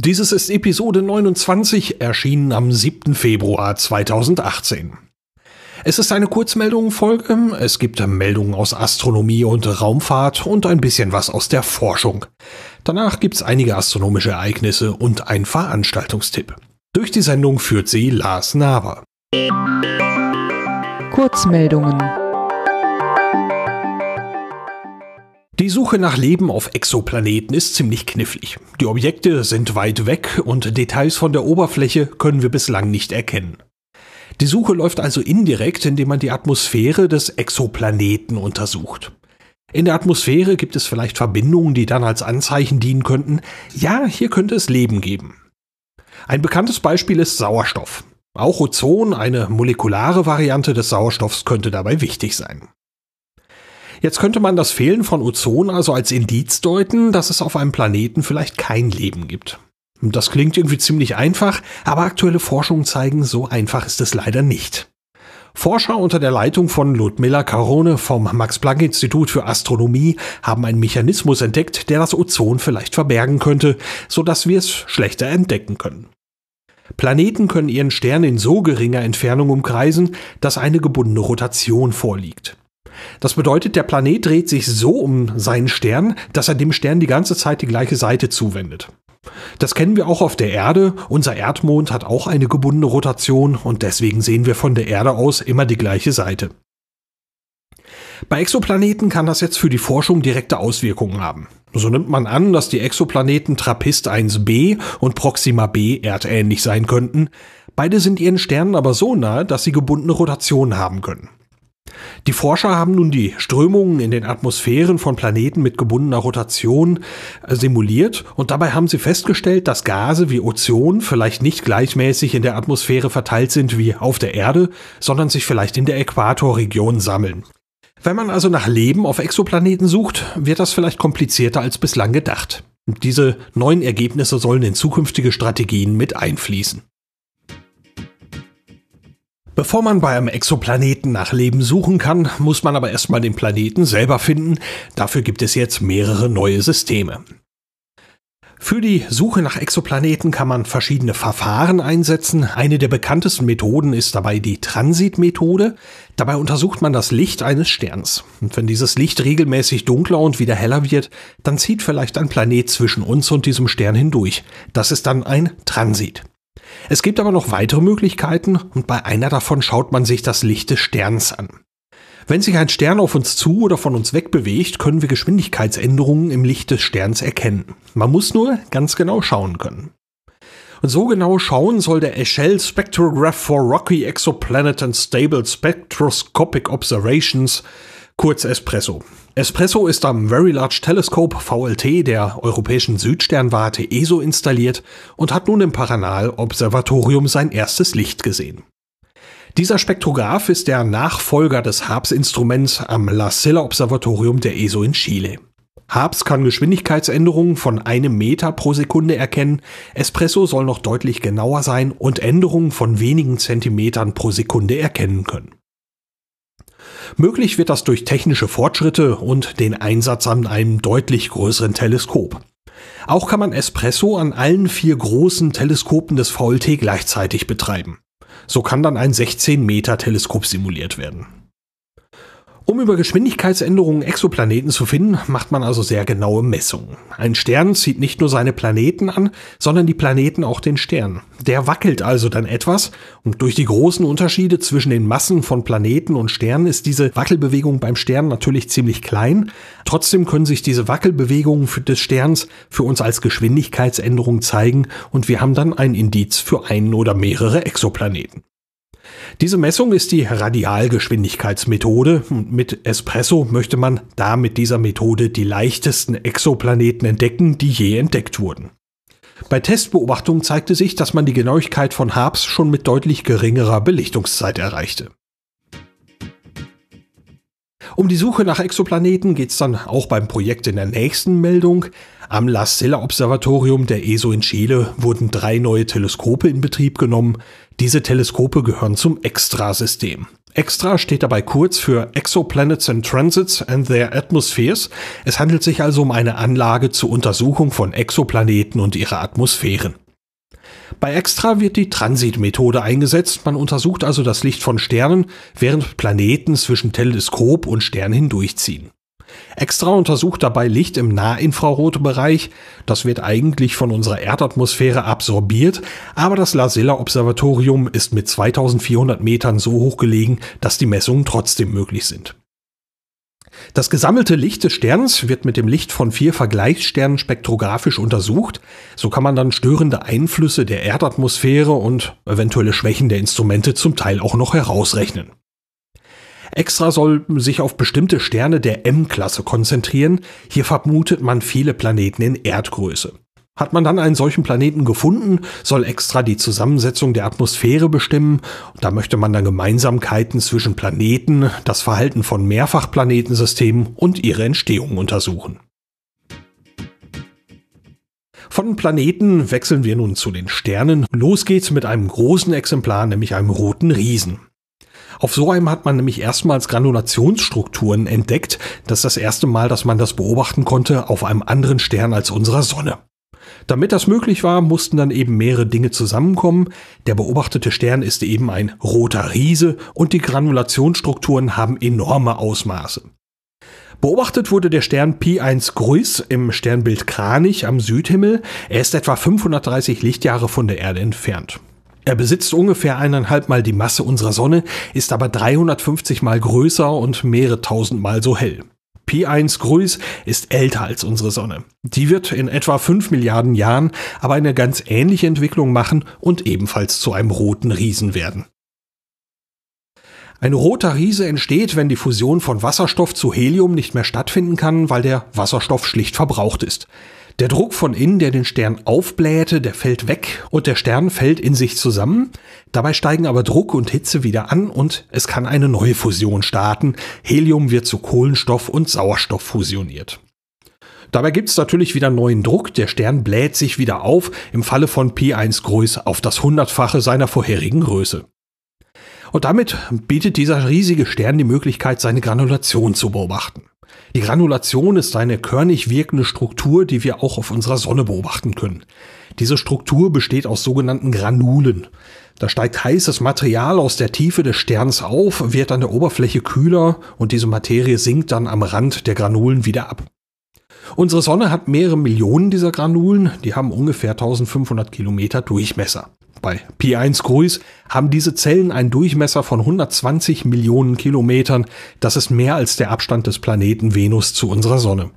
Dieses ist Episode 29, erschienen am 7. Februar 2018. Es ist eine Kurzmeldungenfolge. Es gibt Meldungen aus Astronomie und Raumfahrt und ein bisschen was aus der Forschung. Danach gibt's einige astronomische Ereignisse und ein Veranstaltungstipp. Durch die Sendung führt sie Lars Naber. Kurzmeldungen. Die Suche nach Leben auf Exoplaneten ist ziemlich knifflig. Die Objekte sind weit weg und Details von der Oberfläche können wir bislang nicht erkennen. Die Suche läuft also indirekt, indem man die Atmosphäre des Exoplaneten untersucht. In der Atmosphäre gibt es vielleicht Verbindungen, die dann als Anzeichen dienen könnten, ja, hier könnte es Leben geben. Ein bekanntes Beispiel ist Sauerstoff. Auch Ozon, eine molekulare Variante des Sauerstoffs, könnte dabei wichtig sein. Jetzt könnte man das Fehlen von Ozon also als Indiz deuten, dass es auf einem Planeten vielleicht kein Leben gibt. Das klingt irgendwie ziemlich einfach, aber aktuelle Forschungen zeigen, so einfach ist es leider nicht. Forscher unter der Leitung von Ludmilla Carone vom Max-Planck-Institut für Astronomie haben einen Mechanismus entdeckt, der das Ozon vielleicht verbergen könnte, so dass wir es schlechter entdecken können. Planeten können ihren Stern in so geringer Entfernung umkreisen, dass eine gebundene Rotation vorliegt. Das bedeutet, der Planet dreht sich so um seinen Stern, dass er dem Stern die ganze Zeit die gleiche Seite zuwendet. Das kennen wir auch auf der Erde. Unser Erdmond hat auch eine gebundene Rotation und deswegen sehen wir von der Erde aus immer die gleiche Seite. Bei Exoplaneten kann das jetzt für die Forschung direkte Auswirkungen haben. So nimmt man an, dass die Exoplaneten Trappist 1b und Proxima b erdähnlich sein könnten. Beide sind ihren Sternen aber so nahe, dass sie gebundene Rotationen haben können. Die Forscher haben nun die Strömungen in den Atmosphären von Planeten mit gebundener Rotation äh, simuliert und dabei haben sie festgestellt, dass Gase wie Ozon vielleicht nicht gleichmäßig in der Atmosphäre verteilt sind wie auf der Erde, sondern sich vielleicht in der Äquatorregion sammeln. Wenn man also nach Leben auf Exoplaneten sucht, wird das vielleicht komplizierter als bislang gedacht. Diese neuen Ergebnisse sollen in zukünftige Strategien mit einfließen. Bevor man bei einem Exoplaneten nach Leben suchen kann, muss man aber erstmal den Planeten selber finden. Dafür gibt es jetzt mehrere neue Systeme. Für die Suche nach Exoplaneten kann man verschiedene Verfahren einsetzen. Eine der bekanntesten Methoden ist dabei die Transitmethode. Dabei untersucht man das Licht eines Sterns. Und wenn dieses Licht regelmäßig dunkler und wieder heller wird, dann zieht vielleicht ein Planet zwischen uns und diesem Stern hindurch. Das ist dann ein Transit. Es gibt aber noch weitere Möglichkeiten und bei einer davon schaut man sich das Licht des Sterns an. Wenn sich ein Stern auf uns zu oder von uns weg bewegt, können wir Geschwindigkeitsänderungen im Licht des Sterns erkennen. Man muss nur ganz genau schauen können. Und so genau schauen soll der Echelle Spectrograph for Rocky Exoplanet and Stable Spectroscopic Observations, kurz Espresso. Espresso ist am Very Large Telescope VLT der europäischen Südsternwarte ESO installiert und hat nun im Paranal Observatorium sein erstes Licht gesehen. Dieser Spektrograph ist der Nachfolger des HARPS-Instruments am La Silla Observatorium der ESO in Chile. HARPS kann Geschwindigkeitsänderungen von einem Meter pro Sekunde erkennen, Espresso soll noch deutlich genauer sein und Änderungen von wenigen Zentimetern pro Sekunde erkennen können. Möglich wird das durch technische Fortschritte und den Einsatz an einem deutlich größeren Teleskop. Auch kann man Espresso an allen vier großen Teleskopen des VLT gleichzeitig betreiben. So kann dann ein 16 Meter Teleskop simuliert werden. Um über Geschwindigkeitsänderungen Exoplaneten zu finden, macht man also sehr genaue Messungen. Ein Stern zieht nicht nur seine Planeten an, sondern die Planeten auch den Stern. Der wackelt also dann etwas und durch die großen Unterschiede zwischen den Massen von Planeten und Sternen ist diese Wackelbewegung beim Stern natürlich ziemlich klein. Trotzdem können sich diese Wackelbewegungen des Sterns für uns als Geschwindigkeitsänderung zeigen und wir haben dann ein Indiz für einen oder mehrere Exoplaneten. Diese Messung ist die Radialgeschwindigkeitsmethode. Mit Espresso möchte man da mit dieser Methode die leichtesten Exoplaneten entdecken, die je entdeckt wurden. Bei Testbeobachtungen zeigte sich, dass man die Genauigkeit von Harps schon mit deutlich geringerer Belichtungszeit erreichte. Um die Suche nach Exoplaneten geht es dann auch beim Projekt in der nächsten Meldung. Am La Silla Observatorium der ESO in Chile wurden drei neue Teleskope in Betrieb genommen. Diese Teleskope gehören zum Extra-System. Extra steht dabei kurz für Exoplanets and Transits and Their Atmospheres. Es handelt sich also um eine Anlage zur Untersuchung von Exoplaneten und ihrer Atmosphären. Bei Extra wird die Transitmethode eingesetzt. Man untersucht also das Licht von Sternen, während Planeten zwischen Teleskop und Stern hindurchziehen. Extra untersucht dabei Licht im Nahinfrarotbereich. Das wird eigentlich von unserer Erdatmosphäre absorbiert, aber das La Silla Observatorium ist mit 2400 Metern so hoch gelegen, dass die Messungen trotzdem möglich sind. Das gesammelte Licht des Sterns wird mit dem Licht von vier Vergleichssternen spektrographisch untersucht. So kann man dann störende Einflüsse der Erdatmosphäre und eventuelle Schwächen der Instrumente zum Teil auch noch herausrechnen. Extra soll sich auf bestimmte Sterne der M-Klasse konzentrieren. Hier vermutet man viele Planeten in Erdgröße. Hat man dann einen solchen Planeten gefunden, soll extra die Zusammensetzung der Atmosphäre bestimmen. Da möchte man dann Gemeinsamkeiten zwischen Planeten, das Verhalten von Mehrfachplanetensystemen und ihre Entstehung untersuchen. Von Planeten wechseln wir nun zu den Sternen. Los geht's mit einem großen Exemplar, nämlich einem roten Riesen. Auf so einem hat man nämlich erstmals Granulationsstrukturen entdeckt. Das ist das erste Mal, dass man das beobachten konnte auf einem anderen Stern als unserer Sonne. Damit das möglich war, mussten dann eben mehrere Dinge zusammenkommen. Der beobachtete Stern ist eben ein roter Riese und die Granulationsstrukturen haben enorme Ausmaße. Beobachtet wurde der Stern Pi1 Gruis im Sternbild Kranich am Südhimmel. Er ist etwa 530 Lichtjahre von der Erde entfernt. Er besitzt ungefähr eineinhalb Mal die Masse unserer Sonne, ist aber 350 Mal größer und mehrere tausend Mal so hell. P1 Gruis ist älter als unsere Sonne. Die wird in etwa 5 Milliarden Jahren aber eine ganz ähnliche Entwicklung machen und ebenfalls zu einem roten Riesen werden. Ein roter Riese entsteht, wenn die Fusion von Wasserstoff zu Helium nicht mehr stattfinden kann, weil der Wasserstoff schlicht verbraucht ist. Der Druck von innen, der den Stern aufblähte, der fällt weg und der Stern fällt in sich zusammen. Dabei steigen aber Druck und Hitze wieder an und es kann eine neue Fusion starten. Helium wird zu Kohlenstoff und Sauerstoff fusioniert. Dabei gibt es natürlich wieder neuen Druck, der Stern bläht sich wieder auf, im Falle von P1 Größe auf das hundertfache seiner vorherigen Größe. Und damit bietet dieser riesige Stern die Möglichkeit, seine Granulation zu beobachten. Die Granulation ist eine körnig wirkende Struktur, die wir auch auf unserer Sonne beobachten können. Diese Struktur besteht aus sogenannten Granulen. Da steigt heißes Material aus der Tiefe des Sterns auf, wird an der Oberfläche kühler und diese Materie sinkt dann am Rand der Granulen wieder ab. Unsere Sonne hat mehrere Millionen dieser Granulen, die haben ungefähr 1500 Kilometer Durchmesser. Bei Pi1 Cruis haben diese Zellen einen Durchmesser von 120 Millionen Kilometern. Das ist mehr als der Abstand des Planeten Venus zu unserer Sonne.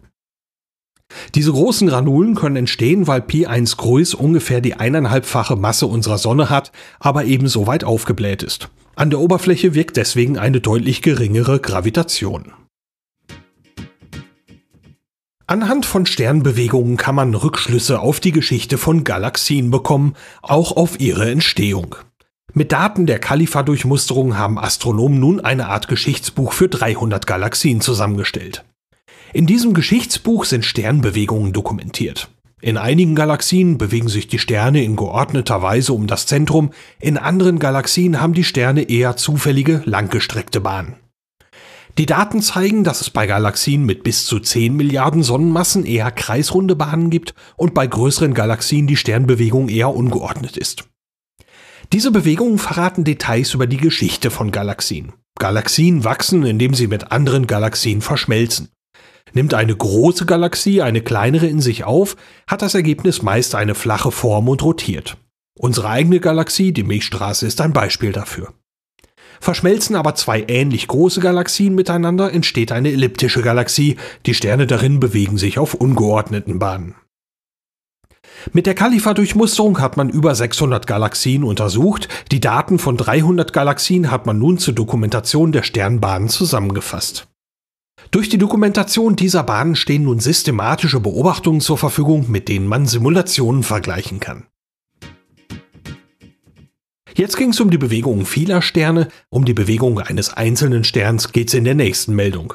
Diese großen Granulen können entstehen, weil Pi1 Cruis ungefähr die eineinhalbfache Masse unserer Sonne hat, aber ebenso weit aufgebläht ist. An der Oberfläche wirkt deswegen eine deutlich geringere Gravitation. Anhand von Sternbewegungen kann man Rückschlüsse auf die Geschichte von Galaxien bekommen, auch auf ihre Entstehung. Mit Daten der Kalifa-Durchmusterung haben Astronomen nun eine Art Geschichtsbuch für 300 Galaxien zusammengestellt. In diesem Geschichtsbuch sind Sternbewegungen dokumentiert. In einigen Galaxien bewegen sich die Sterne in geordneter Weise um das Zentrum, in anderen Galaxien haben die Sterne eher zufällige, langgestreckte Bahnen. Die Daten zeigen, dass es bei Galaxien mit bis zu 10 Milliarden Sonnenmassen eher kreisrunde Bahnen gibt und bei größeren Galaxien die Sternbewegung eher ungeordnet ist. Diese Bewegungen verraten Details über die Geschichte von Galaxien. Galaxien wachsen, indem sie mit anderen Galaxien verschmelzen. Nimmt eine große Galaxie eine kleinere in sich auf, hat das Ergebnis meist eine flache Form und rotiert. Unsere eigene Galaxie, die Milchstraße, ist ein Beispiel dafür. Verschmelzen aber zwei ähnlich große Galaxien miteinander, entsteht eine elliptische Galaxie, die Sterne darin bewegen sich auf ungeordneten Bahnen. Mit der Kalifa-Durchmusterung hat man über 600 Galaxien untersucht, die Daten von 300 Galaxien hat man nun zur Dokumentation der Sternbahnen zusammengefasst. Durch die Dokumentation dieser Bahnen stehen nun systematische Beobachtungen zur Verfügung, mit denen man Simulationen vergleichen kann. Jetzt ging es um die Bewegungen vieler Sterne, um die Bewegung eines einzelnen Sterns geht es in der nächsten Meldung.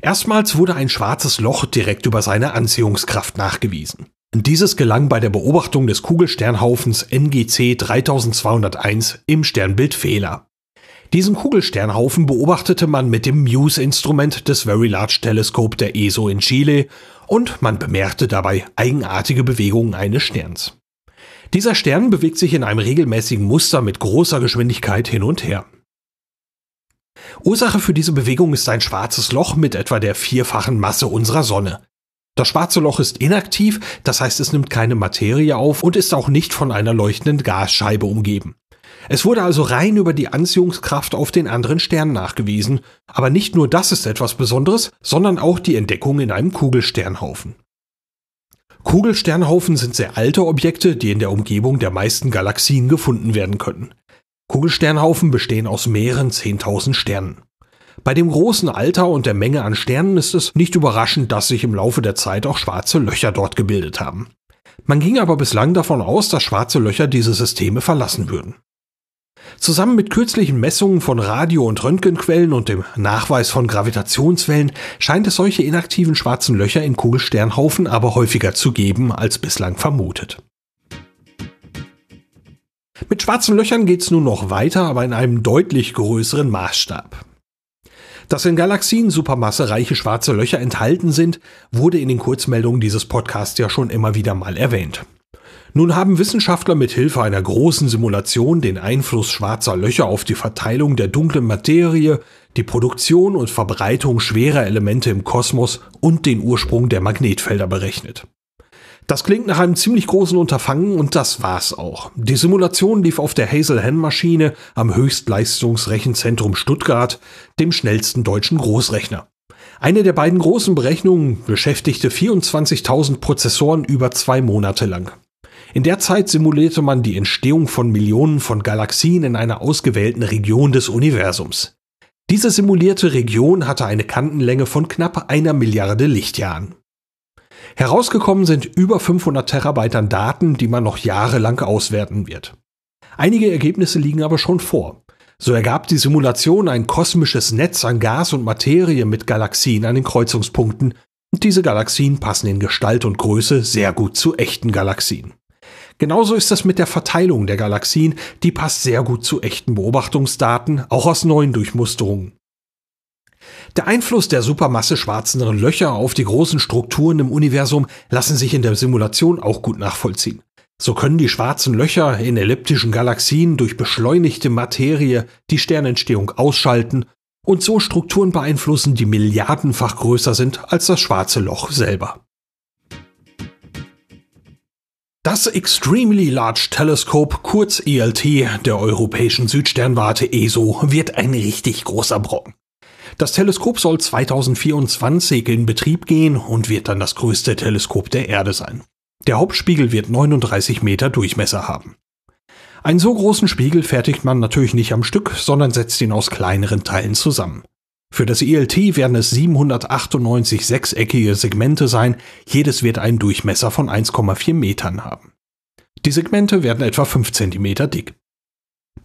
Erstmals wurde ein schwarzes Loch direkt über seine Anziehungskraft nachgewiesen. Dieses gelang bei der Beobachtung des Kugelsternhaufens NGC 3201 im Sternbild Fehler. Diesen Kugelsternhaufen beobachtete man mit dem MUSE-Instrument des Very Large Telescope der ESO in Chile und man bemerkte dabei eigenartige Bewegungen eines Sterns. Dieser Stern bewegt sich in einem regelmäßigen Muster mit großer Geschwindigkeit hin und her. Ursache für diese Bewegung ist ein schwarzes Loch mit etwa der vierfachen Masse unserer Sonne. Das schwarze Loch ist inaktiv, das heißt es nimmt keine Materie auf und ist auch nicht von einer leuchtenden Gasscheibe umgeben. Es wurde also rein über die Anziehungskraft auf den anderen Stern nachgewiesen, aber nicht nur das ist etwas Besonderes, sondern auch die Entdeckung in einem Kugelsternhaufen. Kugelsternhaufen sind sehr alte Objekte, die in der Umgebung der meisten Galaxien gefunden werden können. Kugelsternhaufen bestehen aus mehreren 10.000 Sternen. Bei dem großen Alter und der Menge an Sternen ist es nicht überraschend, dass sich im Laufe der Zeit auch schwarze Löcher dort gebildet haben. Man ging aber bislang davon aus, dass schwarze Löcher diese Systeme verlassen würden. Zusammen mit kürzlichen Messungen von Radio- und Röntgenquellen und dem Nachweis von Gravitationswellen scheint es solche inaktiven schwarzen Löcher in Kugelsternhaufen aber häufiger zu geben als bislang vermutet. Mit schwarzen Löchern geht es nun noch weiter, aber in einem deutlich größeren Maßstab. Dass in Galaxien supermassereiche schwarze Löcher enthalten sind, wurde in den Kurzmeldungen dieses Podcasts ja schon immer wieder mal erwähnt. Nun haben Wissenschaftler mit Hilfe einer großen Simulation den Einfluss schwarzer Löcher auf die Verteilung der dunklen Materie, die Produktion und Verbreitung schwerer Elemente im Kosmos und den Ursprung der Magnetfelder berechnet. Das klingt nach einem ziemlich großen Unterfangen und das war's auch. Die Simulation lief auf der Hazel-Hen-Maschine am Höchstleistungsrechenzentrum Stuttgart, dem schnellsten deutschen Großrechner. Eine der beiden großen Berechnungen beschäftigte 24.000 Prozessoren über zwei Monate lang. In der Zeit simulierte man die Entstehung von Millionen von Galaxien in einer ausgewählten Region des Universums. Diese simulierte Region hatte eine Kantenlänge von knapp einer Milliarde Lichtjahren. Herausgekommen sind über 500 Terabyte an Daten, die man noch jahrelang auswerten wird. Einige Ergebnisse liegen aber schon vor. So ergab die Simulation ein kosmisches Netz an Gas und Materie mit Galaxien an den Kreuzungspunkten, und diese Galaxien passen in Gestalt und Größe sehr gut zu echten Galaxien. Genauso ist es mit der Verteilung der Galaxien, die passt sehr gut zu echten Beobachtungsdaten, auch aus neuen Durchmusterungen. Der Einfluss der Supermasse schwarzeren Löcher auf die großen Strukturen im Universum lassen sich in der Simulation auch gut nachvollziehen. So können die schwarzen Löcher in elliptischen Galaxien durch beschleunigte Materie die Sternentstehung ausschalten und so Strukturen beeinflussen, die milliardenfach größer sind als das schwarze Loch selber. Das Extremely Large Telescope, kurz ELT, der europäischen Südsternwarte ESO, wird ein richtig großer Brocken. Das Teleskop soll 2024 in Betrieb gehen und wird dann das größte Teleskop der Erde sein. Der Hauptspiegel wird 39 Meter Durchmesser haben. Einen so großen Spiegel fertigt man natürlich nicht am Stück, sondern setzt ihn aus kleineren Teilen zusammen. Für das ELT werden es 798 sechseckige Segmente sein, jedes wird einen Durchmesser von 1,4 Metern haben. Die Segmente werden etwa 5 cm dick.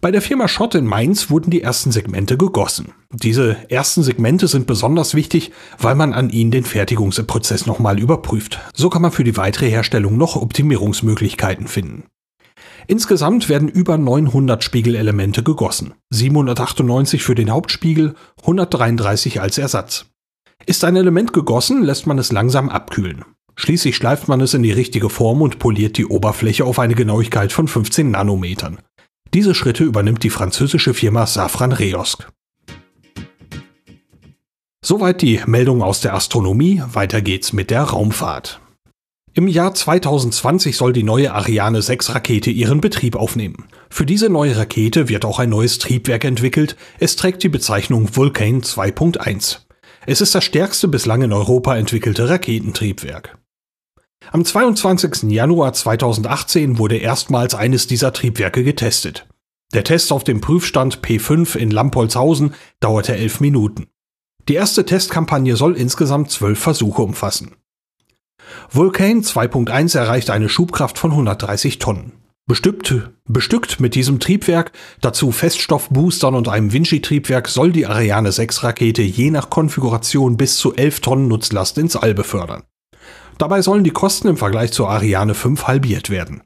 Bei der Firma Schott in Mainz wurden die ersten Segmente gegossen. Diese ersten Segmente sind besonders wichtig, weil man an ihnen den Fertigungsprozess nochmal überprüft. So kann man für die weitere Herstellung noch Optimierungsmöglichkeiten finden. Insgesamt werden über 900 Spiegelelemente gegossen, 798 für den Hauptspiegel, 133 als Ersatz. Ist ein Element gegossen, lässt man es langsam abkühlen. Schließlich schleift man es in die richtige Form und poliert die Oberfläche auf eine Genauigkeit von 15 Nanometern. Diese Schritte übernimmt die französische Firma Safran Reosk. Soweit die Meldung aus der Astronomie, weiter geht's mit der Raumfahrt. Im Jahr 2020 soll die neue Ariane 6 Rakete ihren Betrieb aufnehmen. Für diese neue Rakete wird auch ein neues Triebwerk entwickelt. Es trägt die Bezeichnung Vulcan 2.1. Es ist das stärkste bislang in Europa entwickelte Raketentriebwerk. Am 22. Januar 2018 wurde erstmals eines dieser Triebwerke getestet. Der Test auf dem Prüfstand P5 in Lampolzhausen dauerte elf Minuten. Die erste Testkampagne soll insgesamt zwölf Versuche umfassen. Vulcan 2.1 erreicht eine Schubkraft von 130 Tonnen. Bestückt, bestückt mit diesem Triebwerk, dazu Feststoffboostern und einem Vinci-Triebwerk soll die Ariane 6 Rakete je nach Konfiguration bis zu 11 Tonnen Nutzlast ins All befördern. Dabei sollen die Kosten im Vergleich zur Ariane 5 halbiert werden.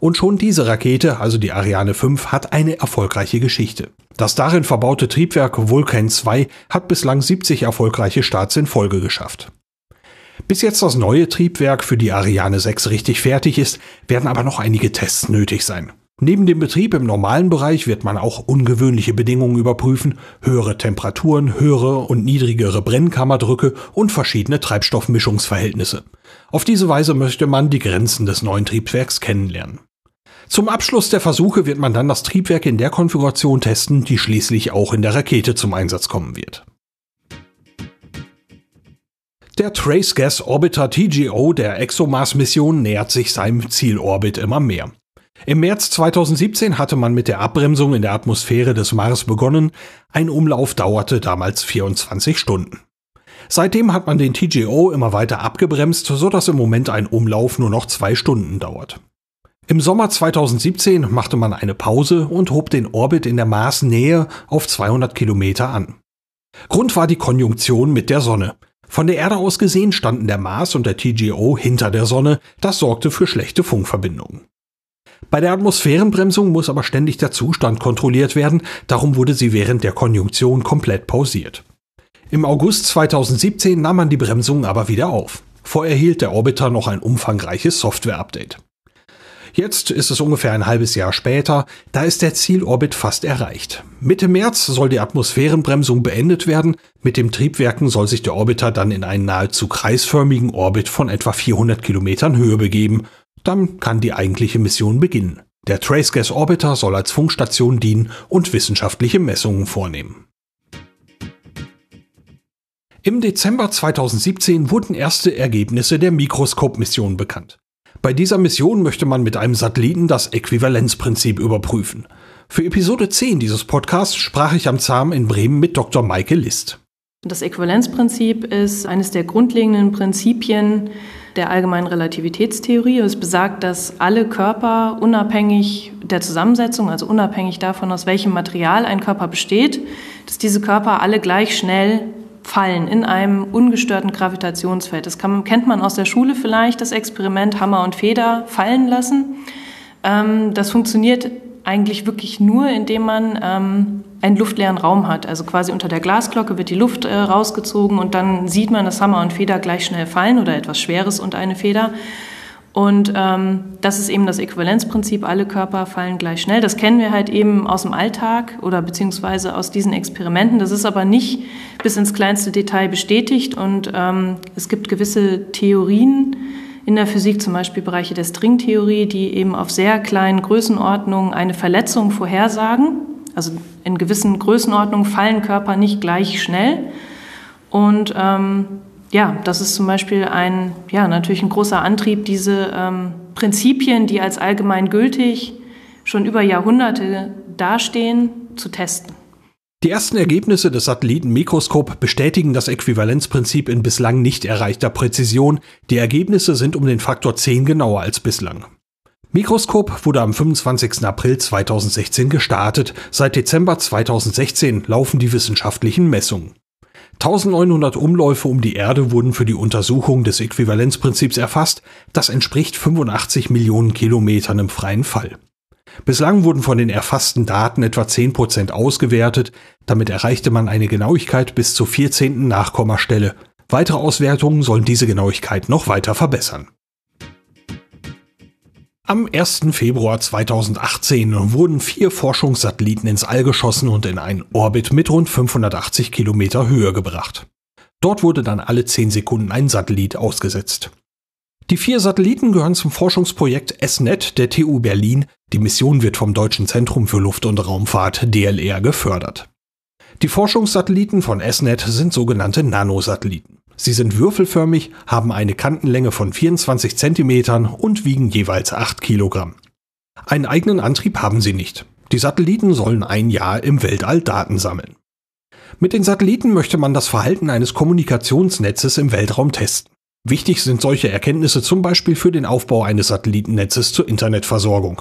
Und schon diese Rakete, also die Ariane 5, hat eine erfolgreiche Geschichte. Das darin verbaute Triebwerk Vulcan 2 hat bislang 70 erfolgreiche Starts in Folge geschafft. Bis jetzt das neue Triebwerk für die Ariane 6 richtig fertig ist, werden aber noch einige Tests nötig sein. Neben dem Betrieb im normalen Bereich wird man auch ungewöhnliche Bedingungen überprüfen, höhere Temperaturen, höhere und niedrigere Brennkammerdrücke und verschiedene Treibstoffmischungsverhältnisse. Auf diese Weise möchte man die Grenzen des neuen Triebwerks kennenlernen. Zum Abschluss der Versuche wird man dann das Triebwerk in der Konfiguration testen, die schließlich auch in der Rakete zum Einsatz kommen wird. Der Trace Gas Orbiter TGO der ExoMars-Mission nähert sich seinem Zielorbit immer mehr. Im März 2017 hatte man mit der Abbremsung in der Atmosphäre des Mars begonnen. Ein Umlauf dauerte damals 24 Stunden. Seitdem hat man den TGO immer weiter abgebremst, so dass im Moment ein Umlauf nur noch zwei Stunden dauert. Im Sommer 2017 machte man eine Pause und hob den Orbit in der Marsnähe auf 200 Kilometer an. Grund war die Konjunktion mit der Sonne. Von der Erde aus gesehen standen der Mars und der TGO hinter der Sonne, das sorgte für schlechte Funkverbindungen. Bei der Atmosphärenbremsung muss aber ständig der Zustand kontrolliert werden, darum wurde sie während der Konjunktion komplett pausiert. Im August 2017 nahm man die Bremsung aber wieder auf. Vorher hielt der Orbiter noch ein umfangreiches Software-Update. Jetzt ist es ungefähr ein halbes Jahr später, da ist der Zielorbit fast erreicht. Mitte März soll die Atmosphärenbremsung beendet werden, mit dem Triebwerken soll sich der Orbiter dann in einen nahezu kreisförmigen Orbit von etwa 400 Kilometern Höhe begeben, dann kann die eigentliche Mission beginnen. Der Trace Gas Orbiter soll als Funkstation dienen und wissenschaftliche Messungen vornehmen. Im Dezember 2017 wurden erste Ergebnisse der Mikroskop-Mission bekannt. Bei dieser Mission möchte man mit einem Satelliten das Äquivalenzprinzip überprüfen. Für Episode 10 dieses Podcasts sprach ich am ZAM in Bremen mit Dr. Maike List. Das Äquivalenzprinzip ist eines der grundlegenden Prinzipien der allgemeinen Relativitätstheorie. Es besagt, dass alle Körper unabhängig der Zusammensetzung, also unabhängig davon, aus welchem Material ein Körper besteht, dass diese Körper alle gleich schnell fallen in einem ungestörten Gravitationsfeld. Das kann, kennt man aus der Schule vielleicht, das Experiment Hammer und Feder fallen lassen. Ähm, das funktioniert eigentlich wirklich nur, indem man ähm, einen luftleeren Raum hat. Also quasi unter der Glasglocke wird die Luft äh, rausgezogen und dann sieht man, dass Hammer und Feder gleich schnell fallen oder etwas Schweres und eine Feder. Und ähm, das ist eben das Äquivalenzprinzip, alle Körper fallen gleich schnell. Das kennen wir halt eben aus dem Alltag oder beziehungsweise aus diesen Experimenten. Das ist aber nicht bis ins kleinste Detail bestätigt und ähm, es gibt gewisse Theorien in der Physik, zum Beispiel Bereiche der Stringtheorie, die eben auf sehr kleinen Größenordnungen eine Verletzung vorhersagen. Also in gewissen Größenordnungen fallen Körper nicht gleich schnell. Und ähm, ja, das ist zum Beispiel ein, ja, natürlich ein großer Antrieb, diese ähm, Prinzipien, die als allgemein gültig schon über Jahrhunderte dastehen, zu testen. Die ersten Ergebnisse des Satellitenmikroskop bestätigen das Äquivalenzprinzip in bislang nicht erreichter Präzision. Die Ergebnisse sind um den Faktor 10 genauer als bislang. Mikroskop wurde am 25. April 2016 gestartet. Seit Dezember 2016 laufen die wissenschaftlichen Messungen. 1900 Umläufe um die Erde wurden für die Untersuchung des Äquivalenzprinzips erfasst. Das entspricht 85 Millionen Kilometern im freien Fall. Bislang wurden von den erfassten Daten etwa 10% ausgewertet. Damit erreichte man eine Genauigkeit bis zur 14. Nachkommastelle. Weitere Auswertungen sollen diese Genauigkeit noch weiter verbessern. Am 1. Februar 2018 wurden vier Forschungssatelliten ins All geschossen und in einen Orbit mit rund 580 Kilometer Höhe gebracht. Dort wurde dann alle 10 Sekunden ein Satellit ausgesetzt. Die vier Satelliten gehören zum Forschungsprojekt SNET der TU Berlin. Die Mission wird vom Deutschen Zentrum für Luft- und Raumfahrt DLR gefördert. Die Forschungssatelliten von SNET sind sogenannte Nanosatelliten. Sie sind würfelförmig, haben eine Kantenlänge von 24 cm und wiegen jeweils 8 Kilogramm. Einen eigenen Antrieb haben sie nicht. Die Satelliten sollen ein Jahr im Weltall Daten sammeln. Mit den Satelliten möchte man das Verhalten eines Kommunikationsnetzes im Weltraum testen. Wichtig sind solche Erkenntnisse zum Beispiel für den Aufbau eines Satellitennetzes zur Internetversorgung.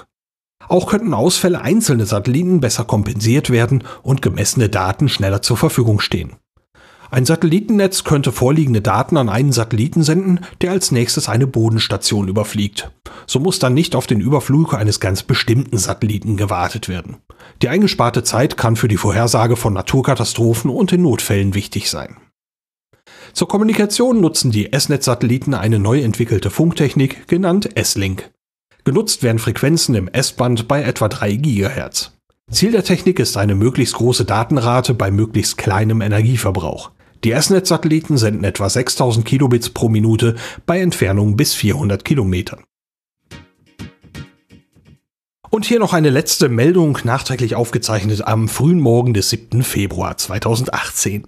Auch könnten Ausfälle einzelner Satelliten besser kompensiert werden und gemessene Daten schneller zur Verfügung stehen. Ein Satellitennetz könnte vorliegende Daten an einen Satelliten senden, der als nächstes eine Bodenstation überfliegt. So muss dann nicht auf den Überflug eines ganz bestimmten Satelliten gewartet werden. Die eingesparte Zeit kann für die Vorhersage von Naturkatastrophen und in Notfällen wichtig sein. Zur Kommunikation nutzen die S-Netz-Satelliten eine neu entwickelte Funktechnik, genannt S-Link. Genutzt werden Frequenzen im S-Band bei etwa 3 GHz. Ziel der Technik ist eine möglichst große Datenrate bei möglichst kleinem Energieverbrauch. Die S-Netz-Satelliten senden etwa 6000 Kilobits pro Minute bei Entfernungen bis 400 Kilometern. Und hier noch eine letzte Meldung, nachträglich aufgezeichnet am frühen Morgen des 7. Februar 2018.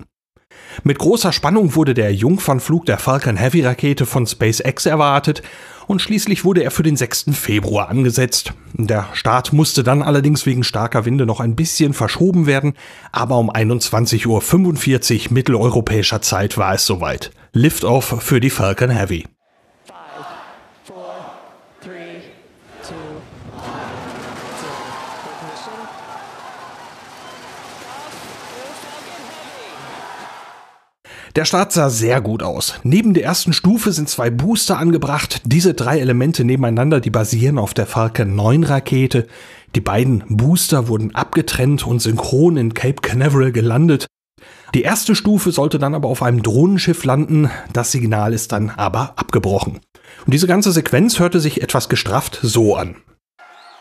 Mit großer Spannung wurde der Jungfernflug der Falcon Heavy Rakete von SpaceX erwartet und schließlich wurde er für den 6. Februar angesetzt. Der Start musste dann allerdings wegen starker Winde noch ein bisschen verschoben werden, aber um 21.45 Uhr mitteleuropäischer Zeit war es soweit. Liftoff für die Falcon Heavy. Der Start sah sehr gut aus. Neben der ersten Stufe sind zwei Booster angebracht. Diese drei Elemente nebeneinander, die basieren auf der Falcon 9 Rakete. Die beiden Booster wurden abgetrennt und synchron in Cape Canaveral gelandet. Die erste Stufe sollte dann aber auf einem Drohnenschiff landen. Das Signal ist dann aber abgebrochen. Und diese ganze Sequenz hörte sich etwas gestrafft so an.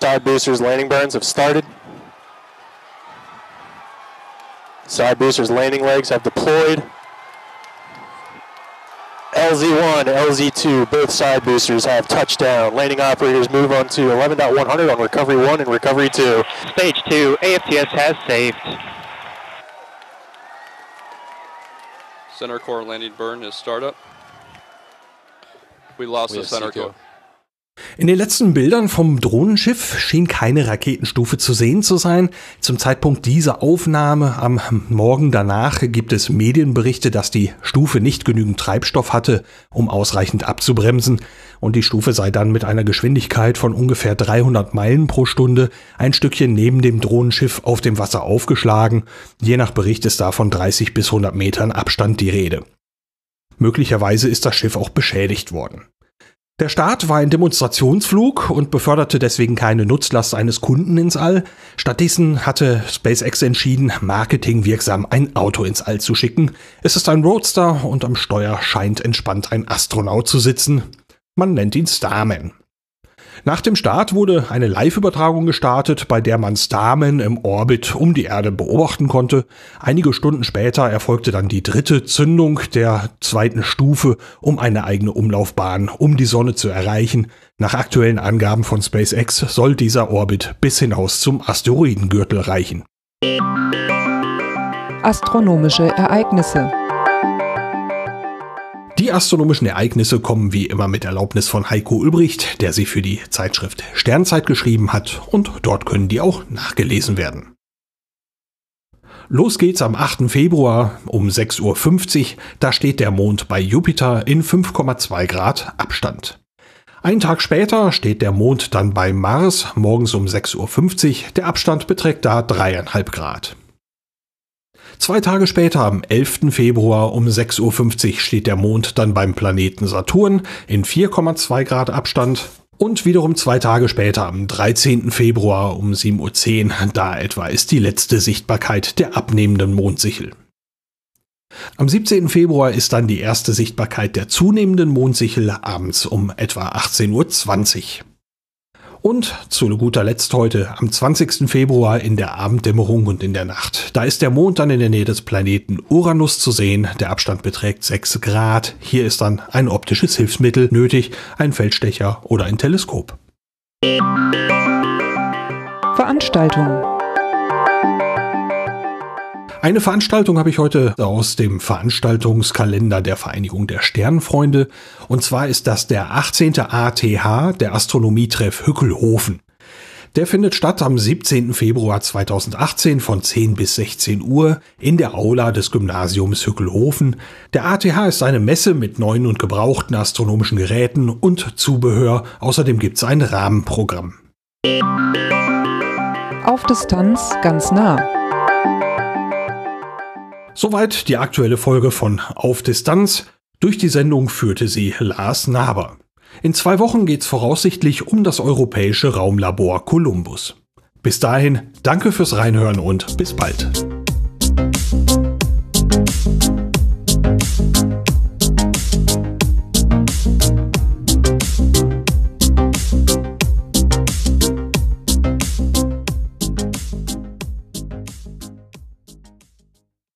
Side boosters landing burns have started. Side boosters landing legs have deployed. LZ1, LZ2, both side boosters have touchdown. Landing operators move on to 11.100 on recovery 1 and recovery 2. Stage 2, AFTS has saved. Center core landing burn is startup. We lost we the center core. In den letzten Bildern vom Drohnenschiff schien keine Raketenstufe zu sehen zu sein. Zum Zeitpunkt dieser Aufnahme am Morgen danach gibt es Medienberichte, dass die Stufe nicht genügend Treibstoff hatte, um ausreichend abzubremsen und die Stufe sei dann mit einer Geschwindigkeit von ungefähr 300 Meilen pro Stunde ein Stückchen neben dem Drohnenschiff auf dem Wasser aufgeschlagen. Je nach Bericht ist da von 30 bis 100 Metern Abstand die Rede. Möglicherweise ist das Schiff auch beschädigt worden. Der Start war ein Demonstrationsflug und beförderte deswegen keine Nutzlast eines Kunden ins All. Stattdessen hatte SpaceX entschieden, marketingwirksam ein Auto ins All zu schicken. Es ist ein Roadster und am Steuer scheint entspannt ein Astronaut zu sitzen. Man nennt ihn Starman. Nach dem Start wurde eine Live-Übertragung gestartet, bei der man Starman im Orbit um die Erde beobachten konnte. Einige Stunden später erfolgte dann die dritte Zündung der zweiten Stufe, um eine eigene Umlaufbahn um die Sonne zu erreichen. Nach aktuellen Angaben von SpaceX soll dieser Orbit bis hinaus zum Asteroidengürtel reichen. Astronomische Ereignisse die astronomischen Ereignisse kommen wie immer mit Erlaubnis von Heiko Ulbricht, der sie für die Zeitschrift Sternzeit geschrieben hat und dort können die auch nachgelesen werden. Los geht's am 8. Februar um 6.50 Uhr. Da steht der Mond bei Jupiter in 5,2 Grad Abstand. Ein Tag später steht der Mond dann bei Mars morgens um 6.50 Uhr. Der Abstand beträgt da dreieinhalb Grad. Zwei Tage später, am 11. Februar um 6.50 Uhr, steht der Mond dann beim Planeten Saturn in 4,2 Grad Abstand. Und wiederum zwei Tage später, am 13. Februar um 7.10 Uhr, da etwa ist die letzte Sichtbarkeit der abnehmenden Mondsichel. Am 17. Februar ist dann die erste Sichtbarkeit der zunehmenden Mondsichel abends um etwa 18.20 Uhr. Und zu guter Letzt heute, am 20. Februar in der Abenddämmerung und in der Nacht. Da ist der Mond dann in der Nähe des Planeten Uranus zu sehen. Der Abstand beträgt 6 Grad. Hier ist dann ein optisches Hilfsmittel nötig, ein Feldstecher oder ein Teleskop. Veranstaltung eine Veranstaltung habe ich heute aus dem Veranstaltungskalender der Vereinigung der Sternenfreunde. Und zwar ist das der 18. ATH, der Astronomietreff Hückelhofen. Der findet statt am 17. Februar 2018 von 10 bis 16 Uhr in der Aula des Gymnasiums Hückelhofen. Der ATH ist eine Messe mit neuen und gebrauchten astronomischen Geräten und Zubehör. Außerdem gibt es ein Rahmenprogramm. Auf Distanz ganz nah. Soweit die aktuelle Folge von Auf Distanz. Durch die Sendung führte sie Lars Naber. In zwei Wochen geht's voraussichtlich um das europäische Raumlabor Columbus. Bis dahin, danke fürs Reinhören und bis bald.